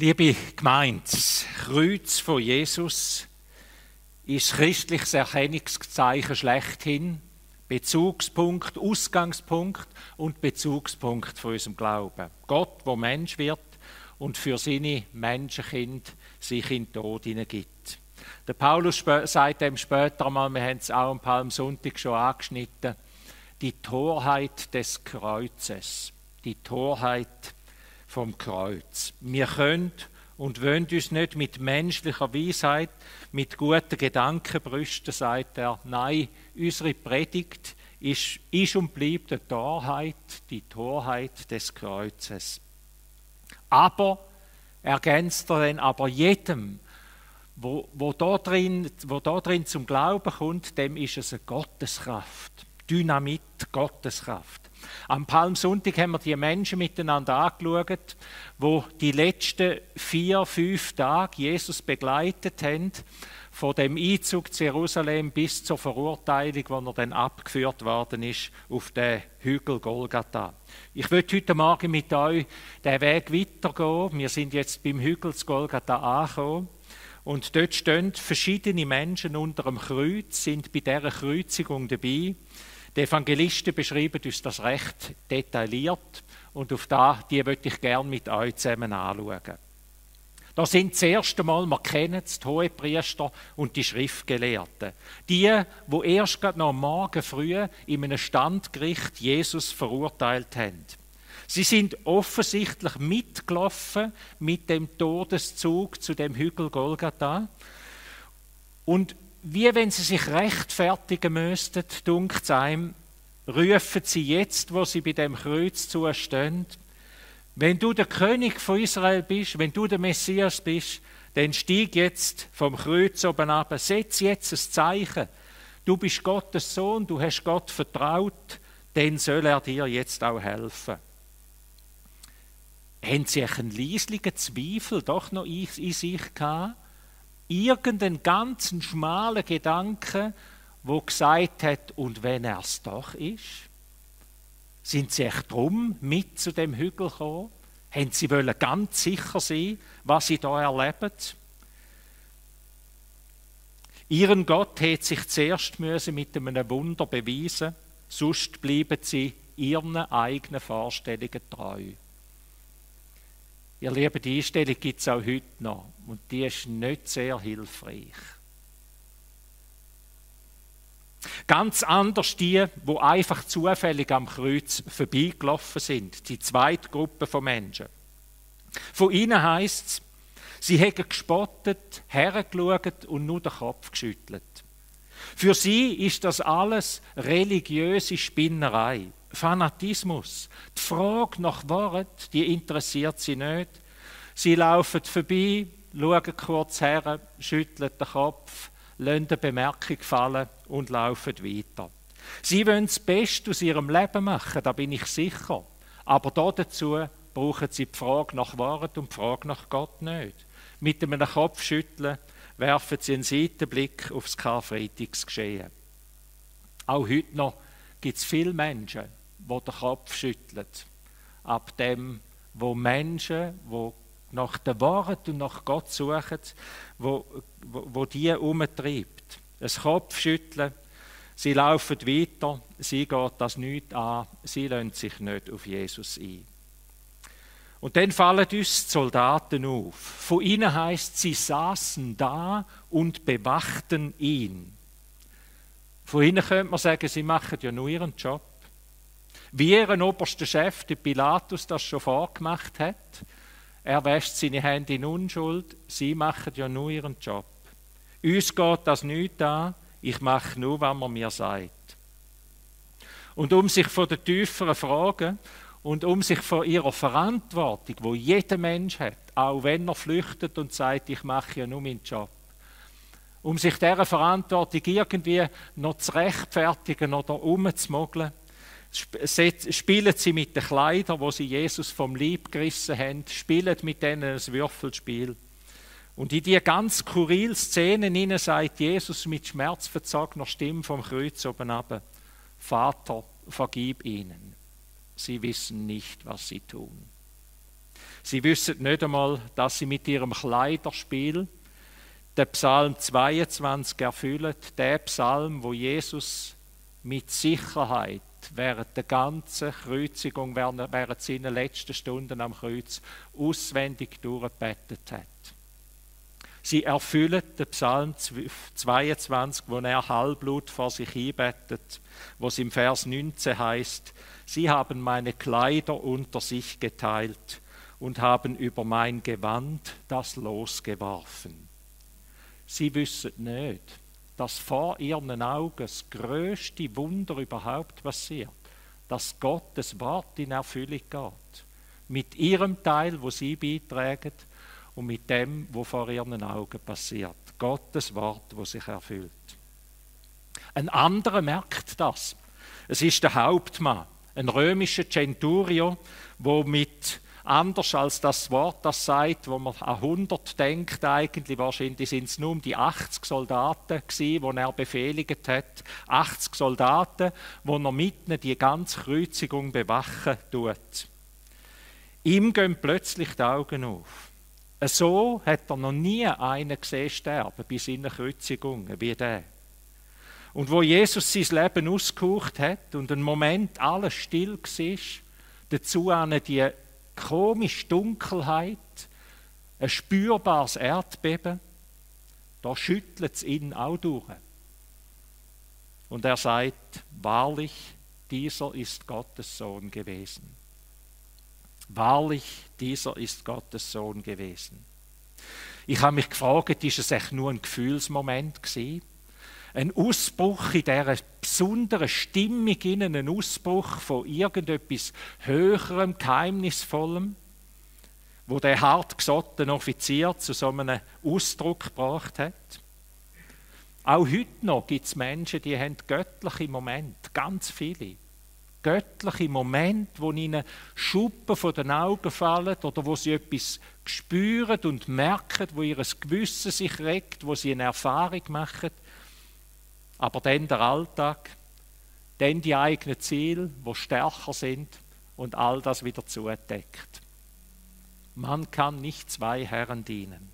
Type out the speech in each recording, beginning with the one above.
Liebe Gemeinde, das Kreuz von Jesus ist christliches Erkennungszeichen schlechthin, Bezugspunkt, Ausgangspunkt und Bezugspunkt von unserem Glauben. Gott, wo Mensch wird und für seine Menschenkind sich in den Tod hineingibt. Der Paulus sagt dem später einmal, wir haben es auch am Palmsonntag schon angeschnitten, die Torheit des Kreuzes. Die Torheit vom Kreuz. Wir können und wollen uns nicht mit menschlicher Weisheit, mit guten Gedanken brüsten, sagt er. Nein, unsere Predigt ist, ist und bleibt die Torheit, die Torheit des Kreuzes. Aber, ergänzt er dann, aber jedem, wo, wo, da drin, wo da drin zum Glauben kommt, dem ist es eine Gotteskraft. Dynamit, Gotteskraft. Am Palmsonntag haben wir die Menschen miteinander angeschaut, wo die letzten vier, fünf Tage Jesus begleitet haben, von dem Einzug zu Jerusalem bis zur Verurteilung, wo er dann abgeführt worden ist auf den Hügel Golgatha. Ich will heute Morgen mit euch den Weg weitergehen. Wir sind jetzt beim Hügel Golgatha angekommen. Und dort stehen verschiedene Menschen unter dem Kreuz, sind bei dieser Kreuzigung dabei. Die Evangelisten beschreiben uns das recht detailliert und auf da die möchte ich gerne mit euch zusammen anschauen. Da sind das erste Mal, wir kennen es, die Hohepriester und die Schriftgelehrten. Die, wo erst noch am Morgen früh in einem Standgericht Jesus verurteilt haben. Sie sind offensichtlich mitgelaufen mit dem Todeszug zu dem Hügel Golgatha und wie wenn sie sich rechtfertigen müssten, dunkt einem, rufen sie jetzt, wo sie bei dem Kreuz zustehen, wenn du der König von Israel bist, wenn du der Messias bist, dann stieg jetzt vom Kreuz oben ab, setz jetzt ein Zeichen. Du bist Gottes Sohn, du hast Gott vertraut, dann soll er dir jetzt auch helfen. Haben sie einen leislichen Zweifel doch noch in sich gehabt? Irgendeinen ganzen schmalen Gedanken, wo gesagt hat, und wenn er es doch ist? Sind sie echt drum mit zu dem Hügel gekommen? Haben sie wollen ganz sicher sein, was sie da erleben? Ihren Gott hat sich zuerst müssen mit einem Wunder beweisen, sonst bleiben sie ihren eigenen Vorstellungen treu. Ihr Lieben, die Einstellung gibt es auch heute noch und die ist nicht sehr hilfreich. Ganz anders die, wo einfach zufällig am Kreuz vorbeigelaufen sind, die zweite Gruppe von Menschen. Von ihnen heißt es, sie hätten gespottet, hergeschaut und nur den Kopf geschüttelt. Für sie ist das alles religiöse Spinnerei. Fanatismus. Die Frage nach Wort, die interessiert sie nicht. Sie laufen vorbei, schauen kurz her, schütteln den Kopf, lassen eine Bemerkung fallen und laufen weiter. Sie wollen das Beste aus ihrem Leben machen, da bin ich sicher. Aber dazu brauchen sie die Frage nach Wort und die Frage nach Gott nicht. Mit einem Kopfschütteln werfen sie einen Seitenblick aufs Karfreitagsgeschehen. Auch heute noch gibt es viele Menschen, wo der Kopf schüttelt, ab dem, wo Menschen, wo nach dem Wort und nach Gott suchen, wo, wo, wo die umtreibt. Ein Kopfschütteln, sie laufen weiter, sie geht das nicht an, sie lassen sich nicht auf Jesus ein. Und dann fallen uns die Soldaten auf. Von ihnen heißt, sie saßen da und bewachten ihn. Von ihnen könnte man sagen, sie machen ja nur ihren Job. Wie ihren obersten Chef, der Pilatus, das schon vorgemacht hat. Er wäscht seine Hände in Unschuld. Sie machen ja nur ihren Job. Uns geht das nicht an. Ich mache nur, was man mir sagt. Und um sich von den tieferen Fragen und um sich von ihrer Verantwortung, wo jeder Mensch hat, auch wenn er flüchtet und sagt, ich mache ja nur meinen Job, um sich dieser Verantwortung irgendwie noch zu rechtfertigen oder umzumogeln, spielen sie mit den Kleidern, wo sie Jesus vom Leib gerissen haben, spielen mit denen ein Würfelspiel. Und in die ganz skurrile Szenen hinein sagt Jesus mit schmerzverzogener Stimme vom Kreuz oben ab, Vater, vergib ihnen. Sie wissen nicht, was sie tun. Sie wissen nicht einmal, dass sie mit ihrem Kleiderspiel den Psalm 22 erfüllen, der Psalm, wo Jesus mit Sicherheit während der ganzen Kreuzigung, während seiner letzten Stunden am Kreuz, auswendig durchgebettet hat. Sie erfüllen den Psalm 22, wo er halblut vor sich hinbettet, wo es im Vers 19 heißt: Sie haben meine Kleider unter sich geteilt und haben über mein Gewand das Los geworfen. Sie wissen nicht, dass vor ihren Augen das größte Wunder überhaupt passiert, dass Gottes Wort in Erfüllung geht. Mit ihrem Teil, wo sie beitragen, und mit dem, was vor ihren Augen passiert. Gottes Wort, wo sich erfüllt. Ein anderer merkt das. Es ist der Hauptmann, ein römischer Centurio, wo mit anders als das Wort das sagt, wo man an 100 denkt eigentlich, wahrscheinlich sind es nur um die 80 Soldaten gewesen, die er befehligt hat. 80 Soldaten, wo er mitten die ganze Kreuzigung bewachen tut. Ihm gehen plötzlich die Augen auf. So hat er noch nie einen gesehen sterben bei seinen Kreuzigungen wie der. Und wo Jesus sein Leben ausgehaucht hat und einen Moment alles still war, dazu eine die komische Dunkelheit, ein spürbares Erdbeben, da schüttelt es ihn auch durch. Und er sagt, wahrlich, dieser ist Gottes Sohn gewesen. Wahrlich, dieser ist Gottes Sohn gewesen. Ich habe mich gefragt, ist es echt nur ein Gefühlsmoment gewesen? Ein Ausbruch in dieser besonderen Stimmung, ein Ausbruch von irgendetwas Höherem, Geheimnisvollem, wo der hartgesottene Offizier zu so einem Ausdruck gebracht hat. Auch heute noch gibt es Menschen, die haben göttliche Momente, ganz viele. Göttliche Momente, wo ihnen Schuppen von den Augen fallen oder wo sie etwas spüren und merken, wo ihr Gewissen sich regt, wo sie eine Erfahrung machen aber dann der Alltag, dann die eigenen Ziele, wo stärker sind und all das wieder zudeckt. Man kann nicht zwei Herren dienen.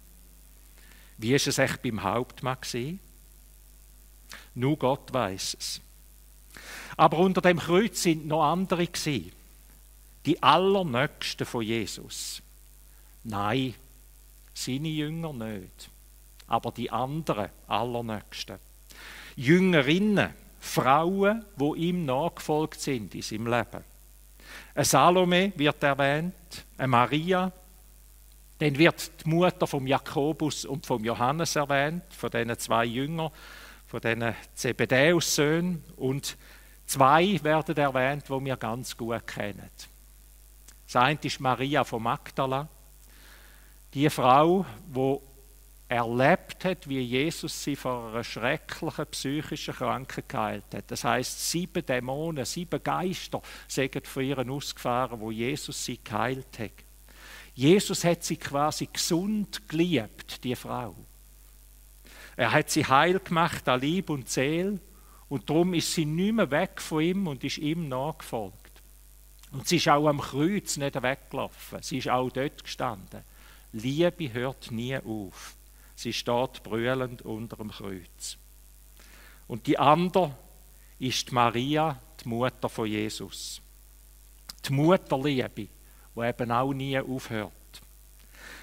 Wie ist es echt beim Hauptmann gewesen? Nur Gott weiß es. Aber unter dem Kreuz sind noch andere gewesen. Die allernächsten von Jesus. Nein, seine Jünger nicht. Aber die anderen allernächsten. Jüngerinnen, Frauen, wo ihm nachgefolgt sind in seinem Leben. Eine Salome wird erwähnt, eine Maria, dann wird die Mutter von Jakobus und von Johannes erwähnt, von diesen zwei Jüngern, von diesen Zebedäus-Söhnen. Und zwei werden erwähnt, die wir ganz gut kennen. Das eine ist Maria von Magdala, die Frau, die erlebt hat, wie Jesus sie vor einer schrecklichen psychischen Krankheit geheilt hat. Das heißt, sieben Dämonen, sieben Geister sind von ihren ausgefahren, wo Jesus sie geheilt hat. Jesus hat sie quasi gesund geliebt, die Frau. Er hat sie heil gemacht an Lieb und Seele und darum ist sie nicht mehr weg von ihm und ist ihm nachgefolgt. Und sie ist auch am Kreuz nicht weggelaufen. Sie ist auch dort gestanden. Liebe hört nie auf. Sie steht brüllend unter dem Kreuz. Und die andere ist Maria, die Mutter von Jesus. Die Mutterliebe, die eben auch nie aufhört.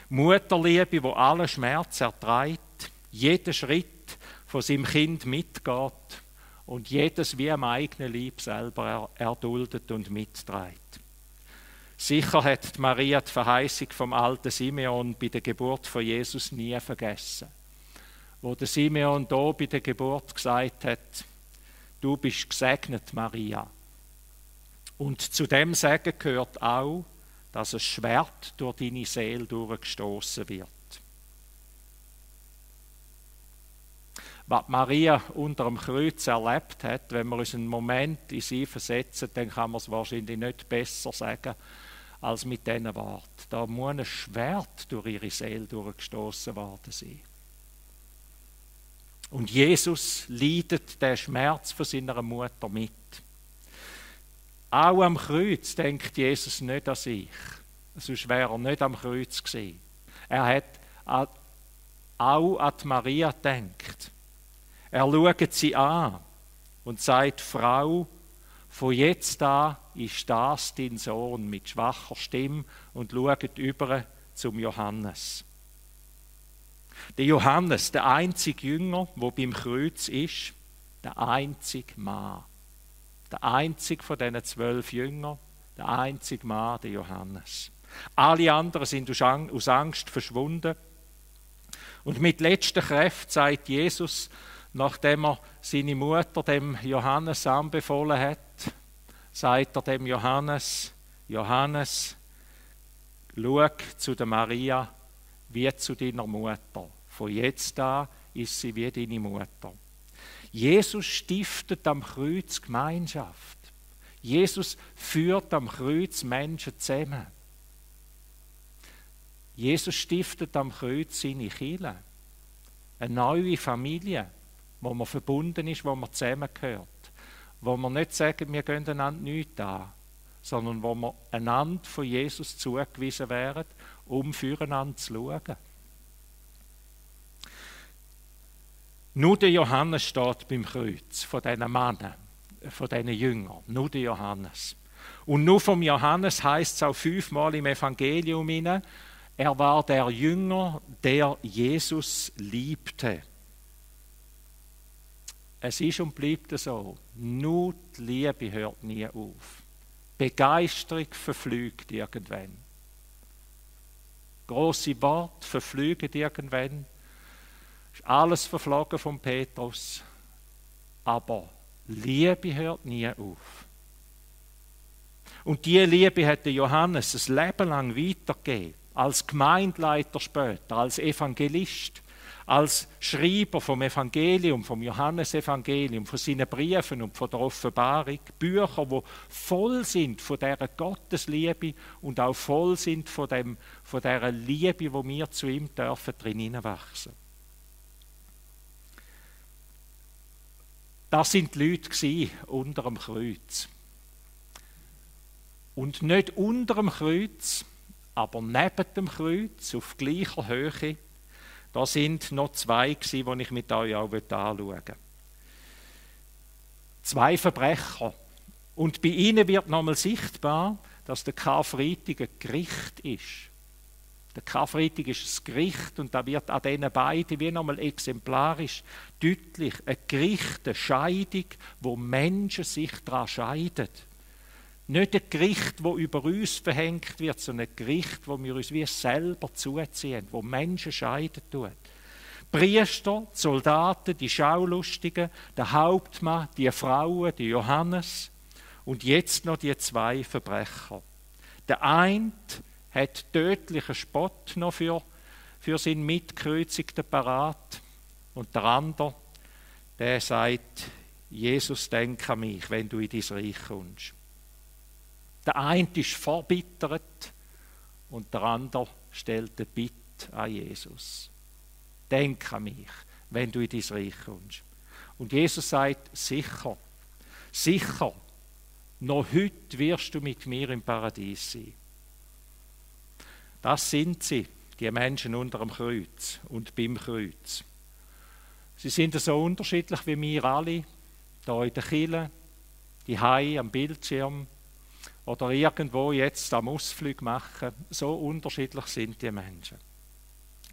Mutterliebe, wo alle Schmerz erträgt, jeden Schritt von seinem Kind mitgeht und jedes wie am eigenen Lieb selber erduldet und mitträgt. Sicher hat Maria die Verheißung vom alten Simeon bei der Geburt von Jesus nie vergessen. Wo der Simeon da bei der Geburt gesagt hat, du bist gesegnet, Maria. Und zu dem Segen gehört auch, dass ein Schwert durch deine Seele durchgestoßen wird. Was Maria unter dem Kreuz erlebt hat, wenn wir uns einen Moment in sie versetzen, dann kann man es wahrscheinlich nicht besser sagen, als mit diesen Worten. Da muss ein Schwert durch ihre Seele durchgestoßen worden sein. Und Jesus leidet den Schmerz von seiner Mutter mit. Auch am Kreuz denkt Jesus nicht an sich. sonst wäre er nicht am Kreuz gewesen. Er hat auch an Maria gedacht. Er schaut sie an und sagt, Frau, von jetzt an ist das dein Sohn mit schwacher Stimme und schaut über zum Johannes. Der Johannes, der einzige Jünger, wo beim Kreuz ist, der einzige Mann. Der einzige von diesen zwölf Jüngern, der einzige Mann, der Johannes. Alle anderen sind aus Angst verschwunden. Und mit letzter Kraft sagt Jesus, nachdem er seine Mutter dem Johannes anbefohlen hat, sagt er dem Johannes, Johannes, schau zu der Maria wie zu deiner Mutter. Von jetzt an ist sie wie deine Mutter. Jesus stiftet am Kreuz Gemeinschaft. Jesus führt am Kreuz Menschen zusammen. Jesus stiftet am Kreuz seine Kirche. Eine neue Familie, wo man verbunden ist, wo man zusammengehört. Wo man nicht sagen, wir gehen einander nichts an, sondern wo wir einander von Jesus zugewiesen werden, um füreinander zu schauen. Nur der Johannes steht beim Kreuz von diesen Männern, von diesen Jüngern. Nur der Johannes. Und nur vom Johannes heißt es auch fünfmal im Evangelium er war der Jünger, der Jesus liebte. Es ist und bleibt so. Nur die Liebe hört nie auf. Begeisterung verflügt irgendwann. Große Worte verflügen irgendwann. Ist alles verflogen von Petrus. Aber Liebe hört nie auf. Und diese Liebe hat Johannes ein Leben lang weitergegeben als Gemeindleiter später, als Evangelist, als Schreiber vom Evangelium, vom Johannesevangelium, von seinen Briefen und von der Offenbarung, Bücher, wo voll sind von der Gottesliebe und auch voll sind von, dem, von der Liebe, wo wir zu ihm dürfen drin wachsen. Das sind die Leute unter dem Kreuz. Und nicht unter dem Kreuz, aber neben dem Kreuz, auf gleicher Höhe, da sind noch zwei, die ich mit euch auch anschauen möchte. Zwei Verbrecher. Und bei ihnen wird nochmal sichtbar, dass der Karfreitag ein Gericht ist. Der Karfreitag ist ein Gericht und da wird an diesen beiden wie nochmal exemplarisch deutlich ein Gericht, eine Scheidung, wo Menschen sich daran scheiden. Nicht ein Gericht, wo über uns verhängt wird, sondern ein Gericht, wo wir uns wie selber zuziehen, wo Menschen scheiden tun. Priester, die Soldaten, die Schaulustigen, der Hauptmann, die Frauen, die Johannes und jetzt noch die zwei Verbrecher. Der eine hat tödlichen Spott noch für, für seinen Mitkreuzigten parat und der andere, der sagt, Jesus, denk an mich, wenn du in dein Reich kommst. Der eine ist verbittert und der andere stellt eine Bitte an Jesus. Denk an mich, wenn du in dein Reich kommst. Und Jesus sagt, sicher, sicher, noch heute wirst du mit mir im Paradies sein. Das sind sie, die Menschen unter dem Kreuz und beim Kreuz. Sie sind so unterschiedlich wie wir alle, hier in der Kille, die Hai am Bildschirm, oder irgendwo jetzt am Ausflug machen. So unterschiedlich sind die Menschen.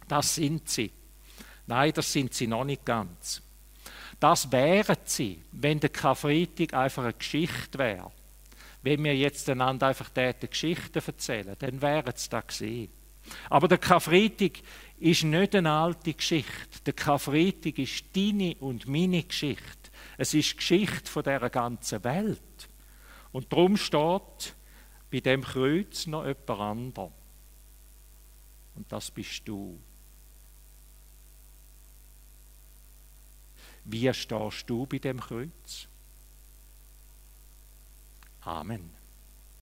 Das sind sie. Nein, das sind sie noch nicht ganz. Das wären sie, wenn der Karfreitag einfach eine Geschichte wäre. Wenn wir jetzt einander einfach diese Geschichten erzählen, dann wären es da gesehen. Aber der Karfreitag ist nicht eine alte Geschichte. Der Karfreitag ist deine und meine Geschichte. Es ist die Geschichte von der ganzen Welt. Und darum steht bei dem Kreuz noch jemand anderes. Und das bist du. Wie stehst du bei dem Kreuz? Amen.